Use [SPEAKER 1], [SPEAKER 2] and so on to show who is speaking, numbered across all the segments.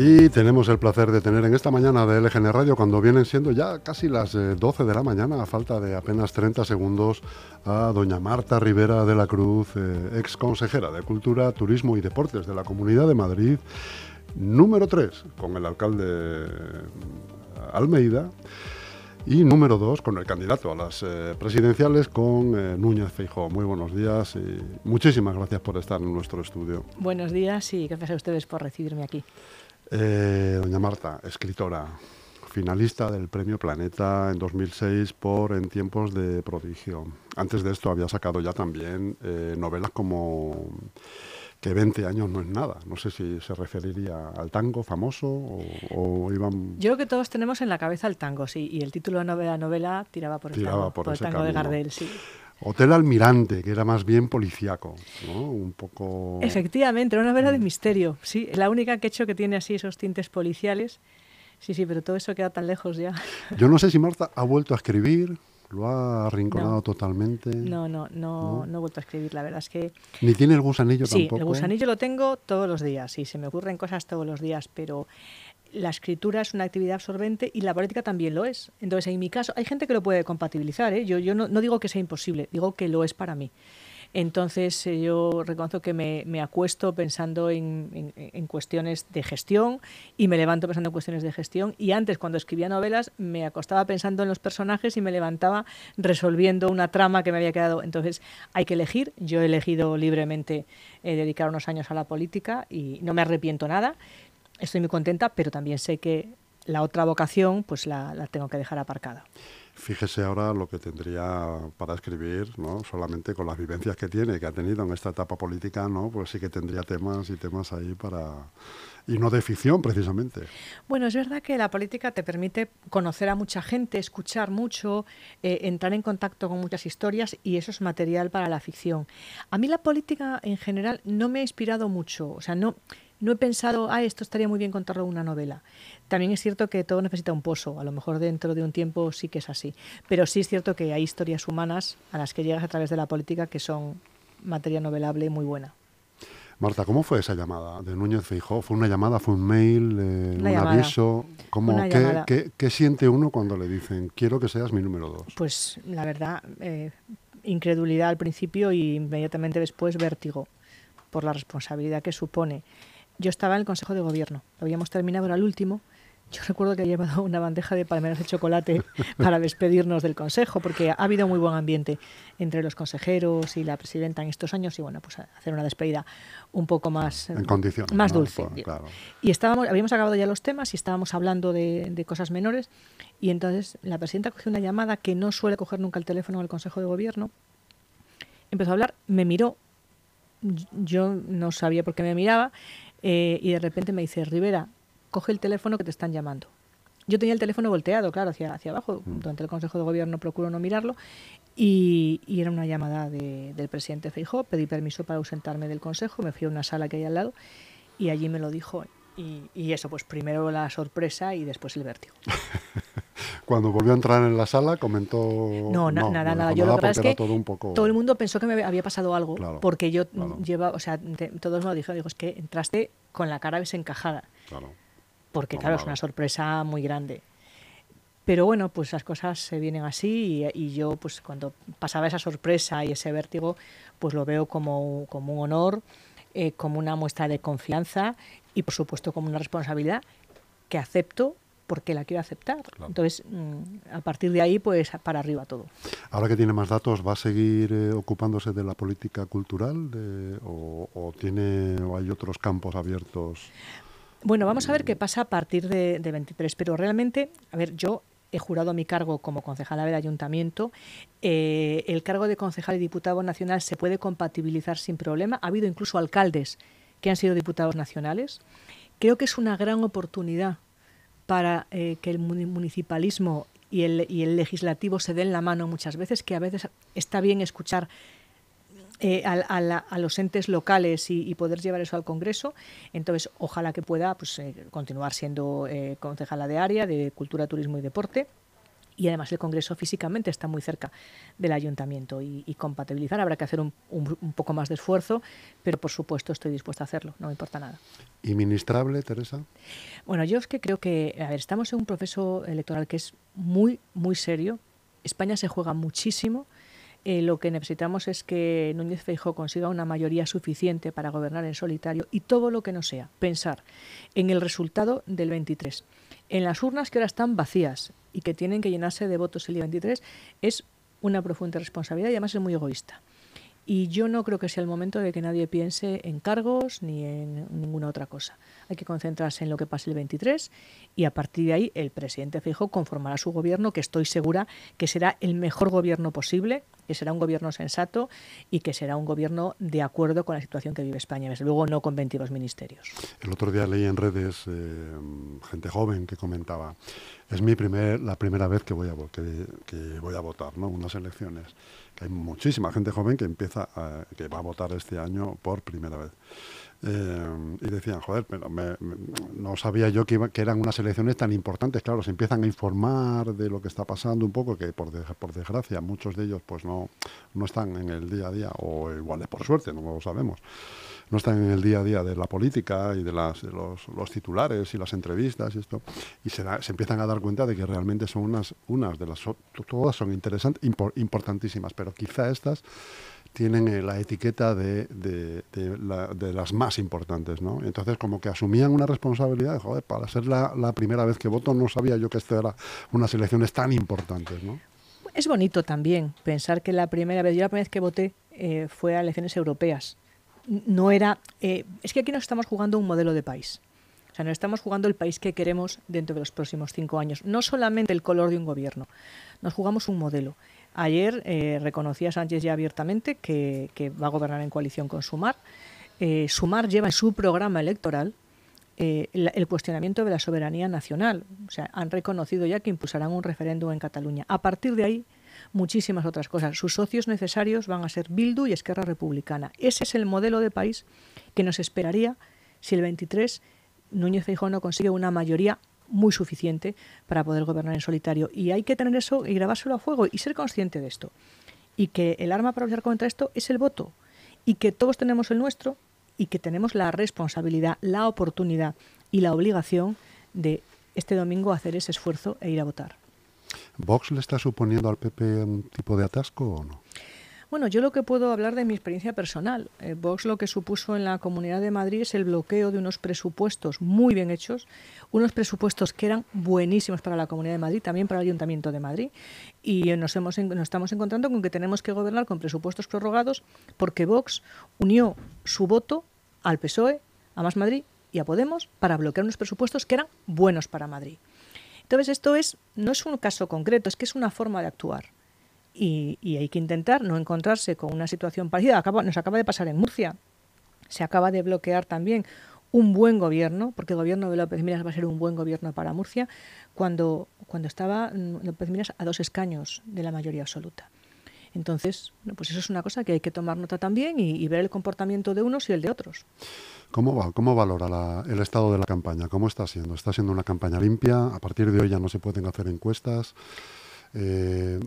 [SPEAKER 1] Y tenemos el placer de tener en esta mañana de LGN Radio, cuando vienen siendo ya casi las 12 eh, de la mañana, a falta de apenas 30 segundos, a doña Marta Rivera de la Cruz, eh, ex consejera de Cultura, Turismo y Deportes de la Comunidad de Madrid, número 3, con el alcalde Almeida. Y número dos, con el candidato a las eh, presidenciales, con eh, Núñez Feijóo. Muy buenos días y muchísimas gracias por estar en nuestro estudio.
[SPEAKER 2] Buenos días y gracias a ustedes por recibirme aquí.
[SPEAKER 1] Eh, doña Marta, escritora, finalista del Premio Planeta en 2006 por En tiempos de prodigio. Antes de esto había sacado ya también novelas como que 20 años no es nada. No sé si se referiría al tango famoso o, iban...
[SPEAKER 2] Yo creo que todos tenemos en la cabeza el tango, sí, y el título de novela, novela tiraba por el tango, por, el tango de Gardel, sí.
[SPEAKER 1] Hotel Almirante, que era más bien policiaco, ¿no? Un poco...
[SPEAKER 2] Efectivamente, era una novela de mm. misterio, sí, la única que he hecho que tiene así esos tintes policiales. Sí, sí, pero todo eso queda tan lejos ya.
[SPEAKER 1] Yo no sé si Marta ha vuelto a escribir, ¿Lo ha arrinconado totalmente?
[SPEAKER 2] No, no, no, no, he vuelto a escribir. La verdad es que.
[SPEAKER 1] ¿Ni tiene el gusanillo
[SPEAKER 2] tampoco? Sí, el gusanillo lo tengo todos los días. y se me ocurren cosas todos los días, pero la escritura es una actividad absorbente y la política también lo es. Entonces, en mi caso, hay gente que lo puede compatibilizar. ¿eh? Yo, no digo que sea imposible, digo que lo es para mí. Entonces eh, yo reconozco que me, acuesto pensando en, cuestiones de gestión y me levanto pensando en cuestiones de gestión. Y antes, cuando escribía novelas, me acostaba pensando en los personajes y me levantaba resolviendo una trama que me había quedado. Entonces hay que elegir. Yo he elegido libremente eh, dedicar unos años a la política y no me arrepiento nada. Estoy muy contenta, pero también sé que la otra vocación pues la tengo que dejar aparcada.
[SPEAKER 1] Fíjese ahora lo que tendría para escribir, ¿no? Solamente con las vivencias que tiene, que ha tenido en esta etapa política, ¿no? Pues sí que tendría temas y temas ahí para y no de ficción precisamente.
[SPEAKER 2] Bueno, es verdad que la política te permite conocer a mucha gente, escuchar mucho, eh, entrar en contacto con muchas historias y eso es material para la ficción. A mí la política en general no me ha inspirado mucho, o sea, no no he pensado, ah, esto estaría muy bien contarlo en una novela. También es cierto que todo necesita un pozo, a lo mejor dentro de un tiempo sí que es así, pero sí es cierto que hay historias humanas a las que llegas a través de la política que son materia novelable muy buena.
[SPEAKER 1] Marta, ¿cómo fue esa llamada de Núñez Feijó? ¿Fue una llamada, fue un mail, eh, un aviso? ¿Cómo, qué, qué, siente uno cuando le dicen, quiero que seas mi número dos?
[SPEAKER 2] Pues la verdad, eh, incredulidad al principio y inmediatamente después vértigo por la responsabilidad que supone yo estaba en el Consejo de Gobierno. Habíamos terminado, era el último. Yo recuerdo que he llevado una bandeja de palmeras de chocolate para despedirnos del Consejo, porque ha habido muy buen ambiente entre los consejeros y la presidenta en estos años, y bueno, pues hacer una despedida un poco más,
[SPEAKER 1] en
[SPEAKER 2] más dulce. Pues, y estábamos, habíamos acabado ya los temas y estábamos hablando de, de, cosas menores, y entonces la presidenta cogió una llamada que no suele coger nunca el teléfono del Consejo de Gobierno, empezó a hablar, me miró, yo no sabía por qué me miraba, eh, y de repente me dice, Rivera, coge el teléfono que te están llamando. Yo tenía el teléfono volteado, claro, hacia, hacia abajo. Mm. Durante el Consejo de Gobierno procuro no mirarlo. Y, era una llamada del presidente Feijó. Pedí permiso para ausentarme del Consejo. Me fui a una sala que hay al lado y allí me lo dijo. Y, y eso, pues primero la sorpresa y después el vértigo.
[SPEAKER 1] Cuando volvió a entrar en la sala comentó...
[SPEAKER 2] No, nada, nada. Yo lo que es que todo, el mundo pensó que me había pasado algo, porque yo lleva, o sea, todos me lo dijeron, digo, es que entraste con la cara desencajada. Claro. Porque claro, es una sorpresa muy grande. Pero bueno, pues las cosas se vienen así y, yo pues cuando pasaba esa sorpresa y ese vértigo, pues lo veo como, como un honor, eh, como una muestra de confianza y por supuesto como una responsabilidad que acepto porque la quiero aceptar. Entonces, mm, a partir de ahí, pues para arriba todo.
[SPEAKER 1] Ahora que tiene más datos, ¿va a seguir eh, ocupándose de la política cultural o, tiene, o hay otros campos abiertos?
[SPEAKER 2] Bueno, vamos a ver qué pasa a partir de, 23, pero realmente, a ver, yo he jurado mi cargo como concejala del ayuntamiento. Eh, el cargo de concejal y diputado nacional se puede compatibilizar sin problema. Ha habido incluso alcaldes que han sido diputados nacionales. Creo que es una gran oportunidad para eh, que el municipalismo y el, y el, legislativo se den la mano muchas veces, que a veces está bien escuchar eh, a, los entes locales y, poder llevar eso al Congreso. Entonces, ojalá que pueda pues, eh, continuar siendo concejala de área, de Cultura, Turismo y Deporte y además el Congreso físicamente está muy cerca del ayuntamiento y, compatibilizar habrá que hacer un, poco más de esfuerzo, pero por supuesto estoy dispuesta a hacerlo, no me importa nada.
[SPEAKER 1] ¿Y ministrable, Teresa?
[SPEAKER 2] Bueno, yo es que creo que, a ver, estamos en un proceso electoral que es muy, muy serio. España se juega muchísimo. Eh, lo que necesitamos es que Núñez Feijóo consiga una mayoría suficiente para gobernar en solitario y todo lo que no sea, pensar en el resultado del 23 en las urnas que ahora están vacías y que tienen que llenarse de votos el día 23 es una profunda responsabilidad y además es muy egoísta. Y yo no creo que sea el momento de que nadie piense en cargos ni en ninguna otra cosa. Hay que concentrarse en lo que pase el 23 y a partir de ahí el presidente Fijo conformará su gobierno, que estoy segura que será el mejor gobierno posible, que será un gobierno sensato y que será un gobierno de acuerdo con la situación que vive España, desde luego no con 22 ministerios.
[SPEAKER 1] El otro día leí en redes eh, gente joven que comentaba, es mi primer, la primera vez que voy a, votar, ¿no? Unas elecciones hay muchísima gente joven que empieza, que va a votar este año por primera vez. Eh, y decían, joder, pero no sabía yo que, que, eran unas elecciones tan importantes. Claro, se empiezan a informar de lo que está pasando un poco, que por, desgracia muchos de ellos pues no, no están en el día a día, o igual es por suerte, no lo sabemos no están en el día a día de la política y de, las, los, titulares y las entrevistas y esto, y se, empiezan a dar cuenta de que realmente son unas, unas de las, todas son interesantes, importantísimas, pero quizá estas tienen eh, la etiqueta de, de, de, las más importantes, ¿no? Entonces, como que asumían una responsabilidad, joder, para ser la, la, primera vez que voto no sabía yo que esto era unas elecciones tan importantes, ¿no?
[SPEAKER 2] Es bonito también pensar que la primera vez, yo la primera vez que voté eh, fue a elecciones europeas no era... Eh, es que aquí nos estamos jugando un modelo de país. O sea, nos estamos jugando el país que queremos dentro de los próximos cinco años. No solamente el color de un gobierno, nos jugamos un modelo. Ayer eh, reconocía Sánchez ya abiertamente que, va a gobernar en coalición con Sumar. Eh, Sumar lleva en su programa electoral el, cuestionamiento de la soberanía nacional. O sea, han reconocido ya que impulsarán un referéndum en Cataluña. A partir de ahí muchísimas otras cosas. Sus socios necesarios van a ser Bildu y Esquerra Republicana. Ese es el modelo de país que nos esperaría si el 23 Núñez Feijóo no consigue una mayoría muy suficiente para poder gobernar en solitario. Y hay que tener eso y grabárselo a fuego y ser consciente de esto. Y que el arma para luchar contra esto es el voto. Y que todos tenemos el nuestro y que tenemos la responsabilidad, la oportunidad y la obligación de este domingo hacer ese esfuerzo e ir a votar.
[SPEAKER 1] ¿Vox le está suponiendo al PP un tipo de atasco o no?
[SPEAKER 2] Bueno, yo lo que puedo hablar de mi experiencia personal. Eh, Vox lo que supuso en la Comunidad de Madrid es el bloqueo de unos presupuestos muy bien hechos, unos presupuestos que eran buenísimos para la Comunidad de Madrid, también para el Ayuntamiento de Madrid. Y nos, hemos, nos estamos encontrando con que tenemos que gobernar con presupuestos prorrogados porque Vox unió su voto al PSOE, a Más Madrid y a Podemos para bloquear unos presupuestos que eran buenos para Madrid. Entonces, esto es, no es un caso concreto, es que es una forma de actuar. Y, hay que intentar no encontrarse con una situación parecida. nos acaba de pasar en Murcia. Se acaba de bloquear también un buen gobierno, porque el gobierno de López Miras va a ser un buen gobierno para Murcia, cuando, cuando estaba López Miras a dos escaños de la mayoría absoluta. Entonces, pues eso es una cosa que hay que tomar nota también y, ver el comportamiento de unos y el de otros.
[SPEAKER 1] ¿Cómo, va, cómo valora el estado de la campaña? ¿Cómo está siendo? ¿Está siendo una campaña limpia? A partir de hoy ya no se pueden hacer encuestas. Eh,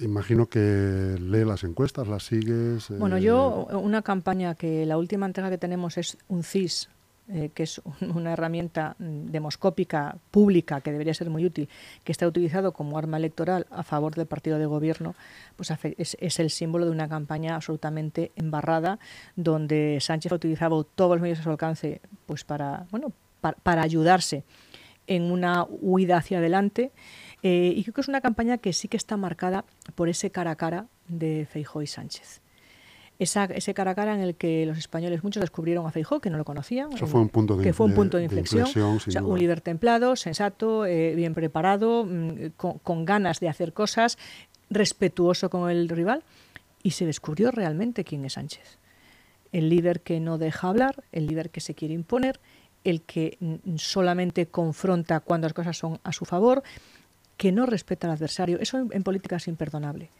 [SPEAKER 1] imagino que lee las encuestas, las sigues.
[SPEAKER 2] Bueno, yo eh, una campaña que la última entrega que tenemos es un CIS eh, que es una herramienta mm, demoscópica pública que debería ser muy útil, que está utilizado como arma electoral a favor del partido de gobierno, pues es, el símbolo de una campaña absolutamente embarrada, donde Sánchez ha utilizado todos los medios a su alcance pues para, bueno, para, ayudarse en una huida hacia adelante. Eh, y creo que es una campaña que sí que está marcada por ese cara a cara de Feijóo y Sánchez ese cara a cara en el que los españoles muchos descubrieron a Feijó, que no lo conocían.
[SPEAKER 1] Eso fue un punto de,
[SPEAKER 2] que fue un punto de, inflexión. un líder templado, sensato, eh, bien preparado, mm, con, ganas de hacer cosas, respetuoso con el rival. Y se descubrió realmente quién es Sánchez. El líder que no deja hablar, el líder que se quiere imponer, el que mm, solamente confronta cuando las cosas son a su favor, que no respeta al adversario. Eso en política es imperdonable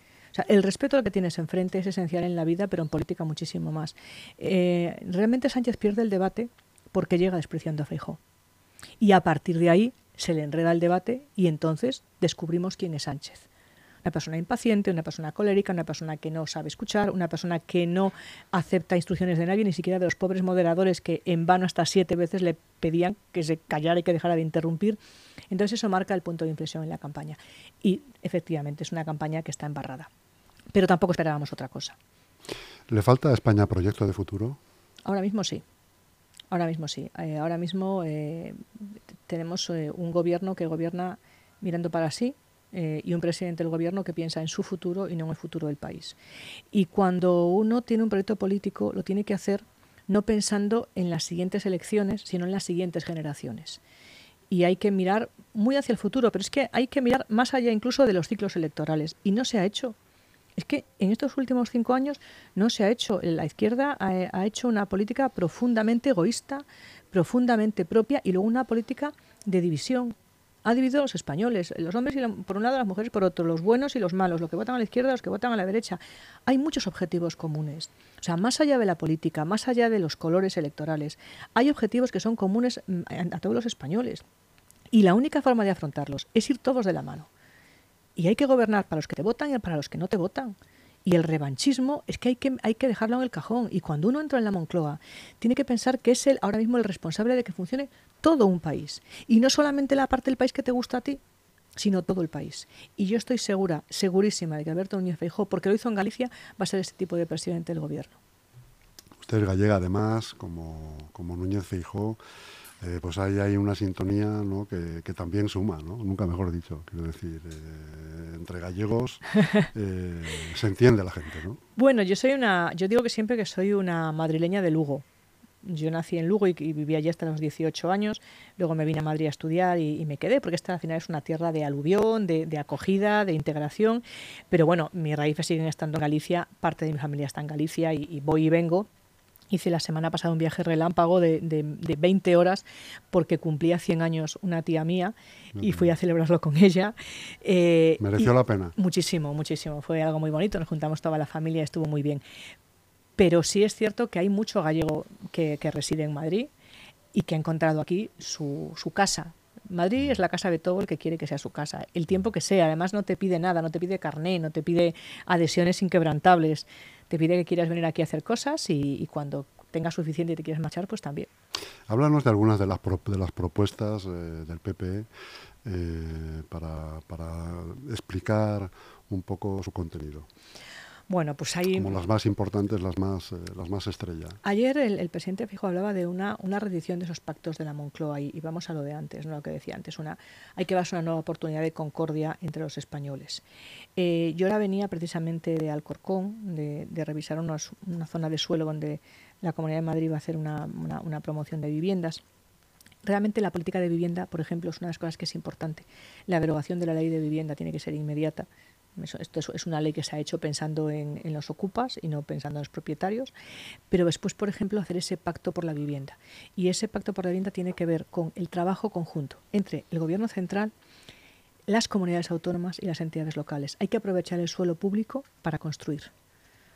[SPEAKER 2] el respeto al que tienes enfrente es esencial en la vida, pero en política muchísimo más. Eh, realmente Sánchez pierde el debate porque llega despreciando a Feijó. Y a partir de ahí se le enreda el debate y entonces descubrimos quién es Sánchez. Una persona impaciente, una persona colérica, una persona que no sabe escuchar, una persona que no acepta instrucciones de nadie, ni siquiera de los pobres moderadores que en vano hasta siete veces le pedían que se callara y que dejara de interrumpir. Entonces eso marca el punto de inflexión en la campaña. Y efectivamente es una campaña que está embarrada. Pero tampoco esperábamos otra cosa.
[SPEAKER 1] ¿Le falta a España proyecto de futuro?
[SPEAKER 2] Ahora mismo sí. Ahora mismo sí. Eh, ahora mismo eh, tenemos eh, un gobierno que gobierna mirando para sí, eh, y un presidente del gobierno que piensa en su futuro y no en el futuro del país. Y cuando uno tiene un proyecto político, lo tiene que hacer no pensando en las siguientes elecciones, sino en las siguientes generaciones. Y hay que mirar muy hacia el futuro, pero es que hay que mirar más allá incluso de los ciclos electorales. Y no se ha hecho. Es que en estos últimos cinco años no se ha hecho. La izquierda ha, ha hecho una política profundamente egoísta, profundamente propia y luego una política de división, ha dividido a los españoles, los hombres y por un lado, las mujeres por otro, los buenos y los malos, los que votan a la izquierda, los que votan a la derecha. Hay muchos objetivos comunes. O sea, más allá de la política, más allá de los colores electorales, hay objetivos que son comunes mm, a todos los españoles. Y la única forma de afrontarlos es ir todos de la mano. Y hay que gobernar para los que te votan y para los que no te votan. Y el revanchismo es que hay, que hay que dejarlo en el cajón. Y cuando uno entra en la Moncloa, tiene que pensar que es él ahora mismo el responsable de que funcione todo un país. Y no solamente la parte del país que te gusta a ti, sino todo el país. Y yo estoy segura, segurísima de que Alberto Núñez Feijóo, porque lo hizo en Galicia, va a ser este tipo de presidente del gobierno.
[SPEAKER 1] Usted es gallega, además, como, como Núñez Feijóo. Eh, pues ahí hay una sintonía ¿no? que, que, también suma, ¿no? nunca mejor dicho, quiero decir, eh, entre gallegos eh, se entiende la gente. ¿no?
[SPEAKER 2] Bueno, yo soy una, yo digo que siempre que soy una madrileña de Lugo. Yo nací en Lugo y, y viví allí hasta los 18 años, luego me vine a Madrid a estudiar y, y me quedé, porque esta al final es una tierra de aluvión, de, de, acogida, de integración, pero bueno, mis raíces siguen estando en Galicia, parte de mi familia está en Galicia y, y voy y vengo, Hice la semana pasada un viaje relámpago de, de, de 20 horas porque cumplía 100 años una tía mía y fui a celebrarlo con ella.
[SPEAKER 1] Eh, ¿Mereció la pena?
[SPEAKER 2] Muchísimo, muchísimo. Fue algo muy bonito. Nos juntamos toda la familia, estuvo muy bien. Pero sí es cierto que hay mucho gallego que, que reside en Madrid y que ha encontrado aquí su, su casa, Madrid es la casa de todo el que quiere que sea su casa, el tiempo que sea. Además, no te pide nada, no te pide carné, no te pide adhesiones inquebrantables te pide que quieras venir aquí a hacer cosas y, cuando tengas suficiente y te quieres marchar, pues también.
[SPEAKER 1] Háblanos de algunas de las, pro, de las propuestas eh, del PP eh, para, para explicar un poco su contenido.
[SPEAKER 2] Bueno, pues hay...
[SPEAKER 1] Como las más importantes, las más, eh, las más estrella.
[SPEAKER 2] Ayer el, el, presidente Fijo hablaba de una, una reedición de esos pactos de la Moncloa y, y, vamos a lo de antes, ¿no? lo que decía antes, una, hay que darse una nueva oportunidad de concordia entre los españoles. Eh, yo ahora venía precisamente de Alcorcón, de, de revisar unos, una zona de suelo donde la Comunidad de Madrid va a hacer una, una, una promoción de viviendas realmente la política de vivienda, por ejemplo, es una de las cosas que es importante. La derogación de la ley de vivienda tiene que ser inmediata. Esto es una ley que se ha hecho pensando en, en, los ocupas y no pensando en los propietarios, pero después, por ejemplo, hacer ese pacto por la vivienda. Y ese pacto por la vivienda tiene que ver con el trabajo conjunto entre el Gobierno central, las comunidades autónomas y las entidades locales. Hay que aprovechar el suelo público para construir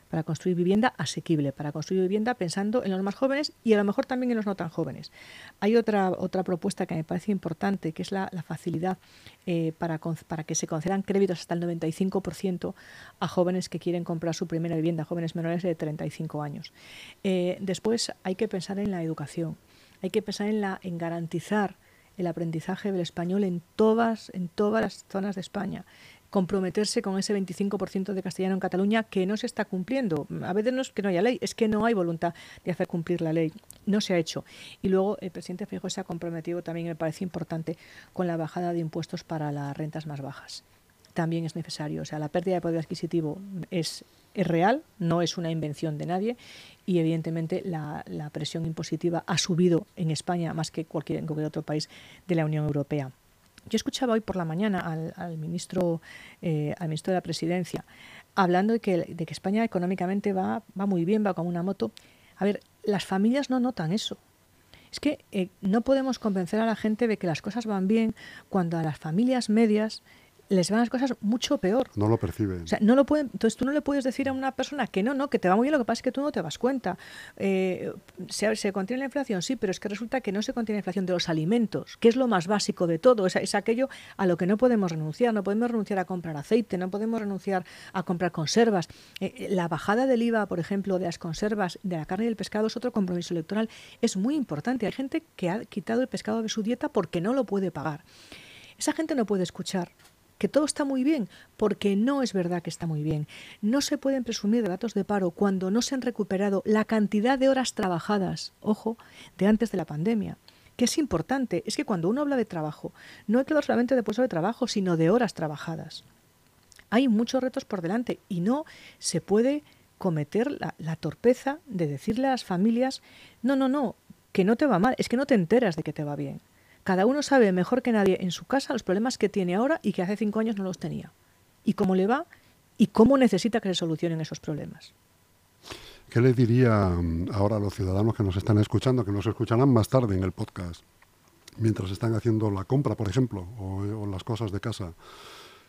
[SPEAKER 2] para construir vivienda asequible, para construir vivienda pensando en los más jóvenes y a lo mejor también en los no tan jóvenes. Hay otra, otra propuesta que me parece importante, que es la, facilidad eh, para, para que se concedan créditos hasta el 95% a jóvenes que quieren comprar su primera vivienda, jóvenes menores de 35 años. Eh, después hay que pensar en la educación, hay que pensar en, la, en garantizar el aprendizaje del español en todas, en todas las zonas de España comprometerse con ese 25% de castellano en Cataluña que no se está cumpliendo. A veces no es que no haya ley, es que no hay voluntad de hacer cumplir la ley. No se ha hecho. Y luego el presidente Feijóo se ha comprometido, también me parece importante, con la bajada de impuestos para las rentas más bajas. También es necesario. O sea, la pérdida de poder adquisitivo es, es real, no es una invención de nadie y evidentemente la, la presión impositiva ha subido en España más que cualquier, en cualquier otro país de la Unión Europea. Yo escuchaba hoy por la mañana al, ministro, eh, al ministro de la Presidencia hablando de que, España económicamente va, va muy bien, va como una moto. A ver, las familias no notan eso. Es que eh, no podemos convencer a la gente de que las cosas van bien cuando a las familias medias les van las cosas mucho peor.
[SPEAKER 1] No lo perciben.
[SPEAKER 2] O sea, no lo pueden, entonces tú no le puedes decir a una persona que no, no, que te va muy bien, lo que pasa es que tú no te das cuenta. Eh, ¿se, ¿se, contiene la inflación? Sí, pero es que resulta que no se contiene la inflación de los alimentos, que es lo más básico de todo, es, es aquello a lo que no podemos renunciar, no podemos renunciar a comprar aceite, no podemos renunciar a comprar conservas. Eh, eh la bajada del IVA, por ejemplo, de las conservas, de la carne y del pescado es otro compromiso electoral, es muy importante. Hay gente que ha quitado el pescado de su dieta porque no lo puede pagar. Esa gente no puede escuchar que todo está muy bien, porque no es verdad que está muy bien. No se pueden presumir datos de paro cuando no se han recuperado la cantidad de horas trabajadas, ojo, de antes de la pandemia. Que es importante, es que cuando uno habla de trabajo, no hay que solamente de puesto de trabajo, sino de horas trabajadas. Hay muchos retos por delante y no se puede cometer la torpeza de decirle a las familias, no, no, no, que no te va mal, es que no te enteras de que te va bien. Cada uno sabe mejor que nadie en su casa los problemas que tiene ahora y que hace cinco años no los tenía. Y cómo le va y cómo necesita que se solucionen esos problemas.
[SPEAKER 1] ¿Qué le diría mm, ahora a los ciudadanos que nos están escuchando, que nos escucharán más tarde en el podcast, mientras están haciendo la compra, por ejemplo, o, las cosas de casa?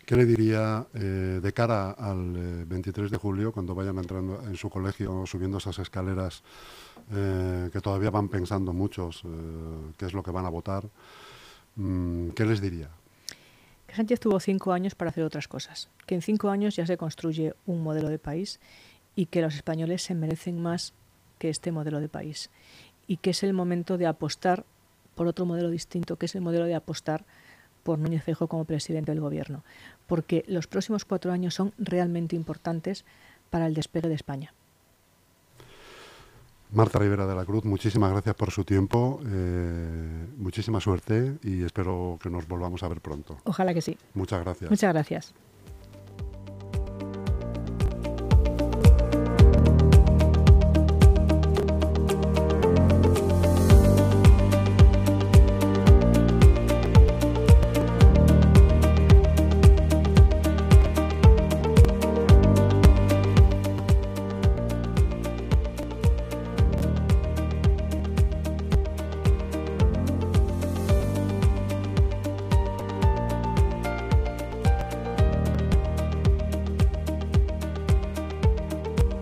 [SPEAKER 1] ¿Qué le diría eh, de cara al 23 eh, de julio, cuando vayan entrando en su colegio, subiendo esas escaleras eh, que todavía van pensando muchos qué es lo que van a votar? Mm, ¿Qué les diría?
[SPEAKER 2] Que Sánchez tuvo cinco años para hacer otras cosas, que en cinco años ya se construye un modelo de país y que los españoles se merecen más que este modelo de país y que es el momento de apostar por otro modelo distinto, que es el modelo de apostar por Núñez Feijóo como presidente del gobierno, porque los próximos cuatro años son realmente importantes para el despegue de España.
[SPEAKER 1] Marta Rivera de la Cruz, muchísimas gracias por su tiempo, eh, muchísima suerte y espero que nos volvamos a ver pronto.
[SPEAKER 2] Ojalá que sí.
[SPEAKER 1] Muchas gracias.
[SPEAKER 2] Muchas gracias.